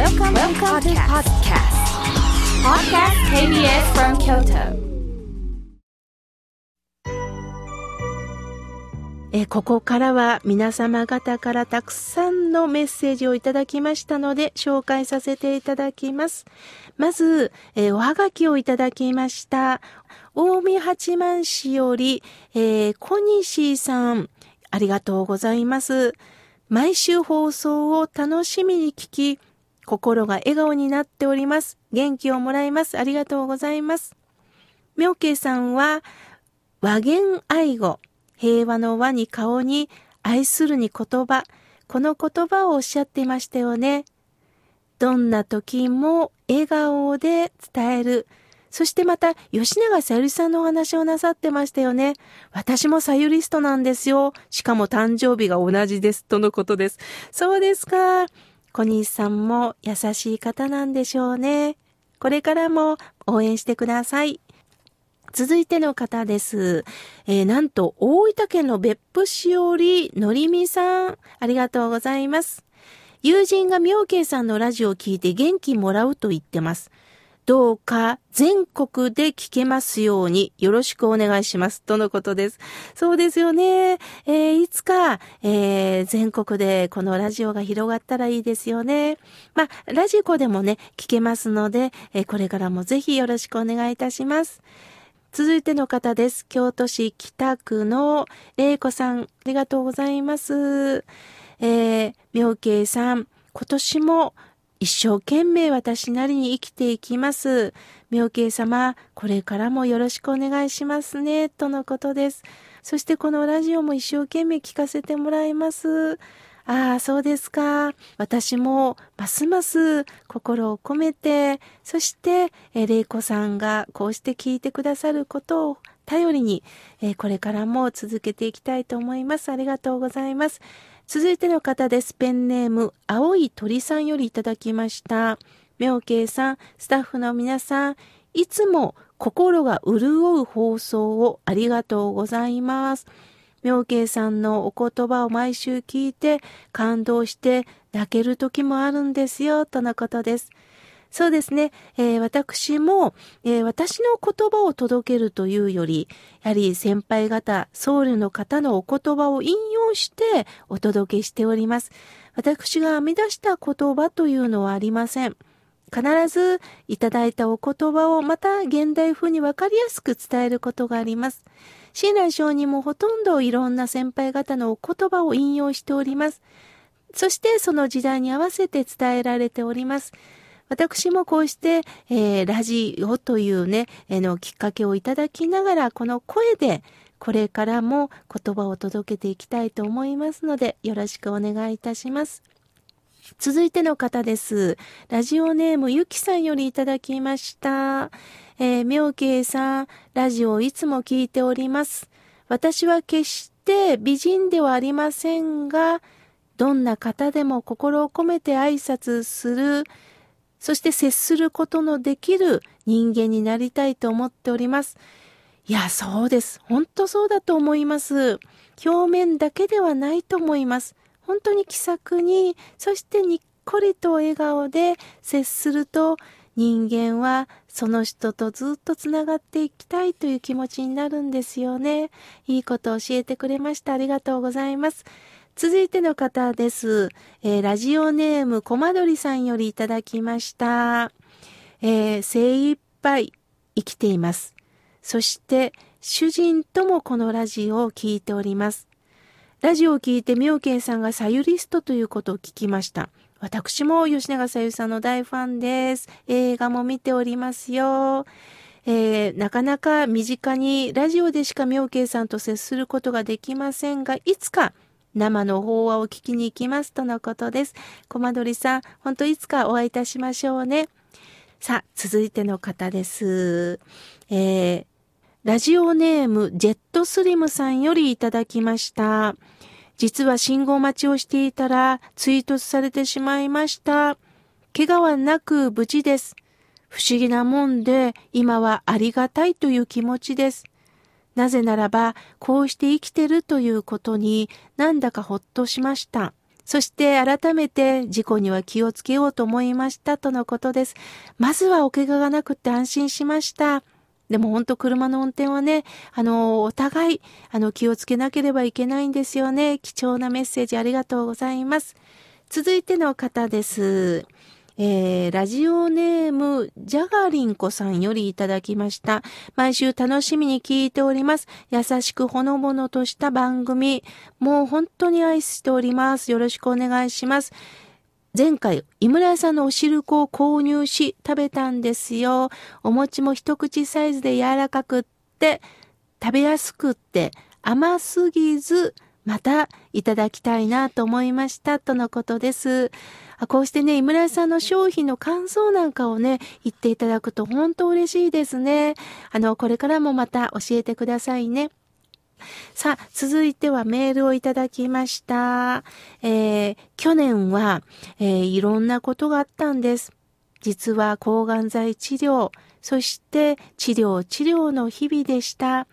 Welcome, Welcome to podcast. Podcast KBS from Kyoto. えここからは皆様方からたくさんのメッセージをいただきましたので紹介させていただきます。まず、えおはがきをいただきました。大見八幡市より、えー、小西さん、ありがとうございます。毎週放送を楽しみに聞き、心が笑顔になっております。元気をもらいます。ありがとうございます。妙慶さんは、和言愛語、平和の和に顔に愛するに言葉、この言葉をおっしゃっていましたよね。どんな時も笑顔で伝える。そしてまた、吉永さゆりさんのお話をなさってましたよね。私もさゆりストなんですよ。しかも誕生日が同じです。とのことです。そうですか。小西さんも優しい方なんでしょうね。これからも応援してください。続いての方です。えー、なんと、大分県の別府市よりのりみさん、ありがとうございます。友人が妙慶さんのラジオを聞いて元気もらうと言ってます。どうか全国で聞けますようによろしくお願いします。とのことです。そうですよね。えー、いつか、えー、全国でこのラジオが広がったらいいですよね。まあ、ラジコでもね、聞けますので、えー、これからもぜひよろしくお願いいたします。続いての方です。京都市北区の玲子さん、ありがとうございます。えー、妙慶さん、今年も一生懸命私なりに生きていきます。妙慶様、これからもよろしくお願いしますね、とのことです。そしてこのラジオも一生懸命聞かせてもらいます。ああ、そうですか。私もますます心を込めて、そして、えー、玲子さんがこうして聞いてくださることを頼りに、えー、これからも続けていきたいと思います。ありがとうございます。続いての方です。ペンネーム、青い鳥さんよりいただきました。妙慶さん、スタッフの皆さん、いつも心が潤う放送をありがとうございます。妙慶さんのお言葉を毎週聞いて感動して泣ける時もあるんですよ、とのことです。そうですね。えー、私も、えー、私の言葉を届けるというより、やはり先輩方、僧侶の方のお言葉を引用してお届けしております。私が編み出した言葉というのはありません。必ずいただいたお言葉をまた現代風にわかりやすく伝えることがあります。親鸞上人もほとんどいろんな先輩方のお言葉を引用しております。そしてその時代に合わせて伝えられております。私もこうして、えー、ラジオというね、え、のきっかけをいただきながら、この声で、これからも言葉を届けていきたいと思いますので、よろしくお願いいたします。続いての方です。ラジオネームゆきさんよりいただきました。えー、妙慶さん、ラジオをいつも聞いております。私は決して美人ではありませんが、どんな方でも心を込めて挨拶する、そして接することのできる人間になりたいと思っております。いや、そうです。本当そうだと思います。表面だけではないと思います。本当に気さくに、そしてにっこりと笑顔で接すると、人間はその人とずっとつながっていきたいという気持ちになるんですよね。いいことを教えてくれました。ありがとうございます。続いての方です。えー、ラジオネームコマドリさんよりいただきました。えー、精一杯生きています。そして主人ともこのラジオを聴いております。ラジオを聞いて妙慶さんがサユリストということを聞きました。私も吉永さゆさんの大ファンです。映画も見ておりますよ。えー、なかなか身近にラジオでしか妙慶さんと接することができませんが、いつか生の法話を聞きに行きますとのことです。コマドリさん、本当いつかお会いいたしましょうね。さあ、続いての方です。えー、ラジオネームジェットスリムさんよりいただきました。実は信号待ちをしていたら追突されてしまいました。怪我はなく無事です。不思議なもんで今はありがたいという気持ちです。なぜならばこうして生きてるということになんだかほっとしました。そして改めて事故には気をつけようと思いましたとのことです。まずはお怪我がなくて安心しました。でも本当車の運転はね、あの、お互い、あの、気をつけなければいけないんですよね。貴重なメッセージありがとうございます。続いての方です。えー、ラジオネーム、ジャガリンコさんよりいただきました。毎週楽しみに聞いております。優しくほのぼのとした番組。もう本当に愛しております。よろしくお願いします。前回、井村屋さんのお汁粉を購入し食べたんですよ。お餅も一口サイズで柔らかくって、食べやすくって、甘すぎず、またいただきたいなと思いましたとのことです。こうしてね、井村さんの商品の感想なんかをね、言っていただくと本当嬉しいですね。あの、これからもまた教えてくださいね。さあ、続いてはメールをいただきました。えー、去年は、えー、いろんなことがあったんです。実は抗がん剤治療、そして治療治療の日々でした。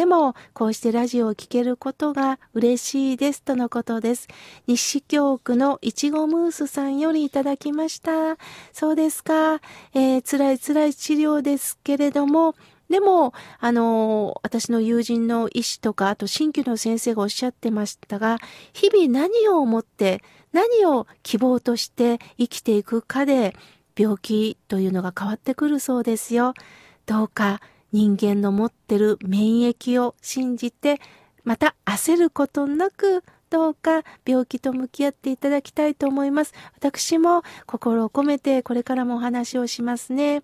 でも、こうしてラジオを聴けることが嬉しいですとのことです。西京区のいちごムースさんよりいただきました。そうですか。えー、辛い辛い治療ですけれども、でも、あの、私の友人の医師とか、あと新規の先生がおっしゃってましたが、日々何を思って、何を希望として生きていくかで、病気というのが変わってくるそうですよ。どうか人間の持ってる免疫を信じて、また焦ることなく、どうか病気と向き合っていただきたいと思います。私も心を込めてこれからもお話をしますね。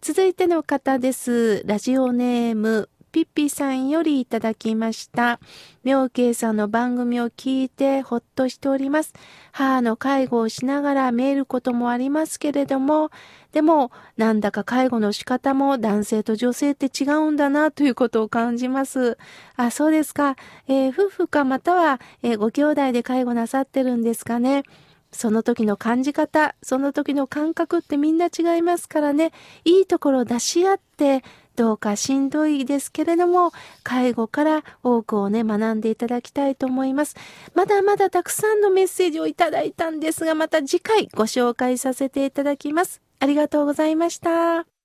続いての方です。ラジオネーム、ピッピさんよりいただきました。妙慶さんの番組を聞いてほっとしております。母の介護をしながら見えることもありますけれども、でも、なんだか介護の仕方も男性と女性って違うんだなということを感じます。あ、そうですか。えー、夫婦かまたは、えー、ご兄弟で介護なさってるんですかね。その時の感じ方、その時の感覚ってみんな違いますからね、いいところを出し合って、どうかしんどいですけれども、介護から多くをね、学んでいただきたいと思います。まだまだたくさんのメッセージをいただいたんですが、また次回ご紹介させていただきます。ありがとうございました。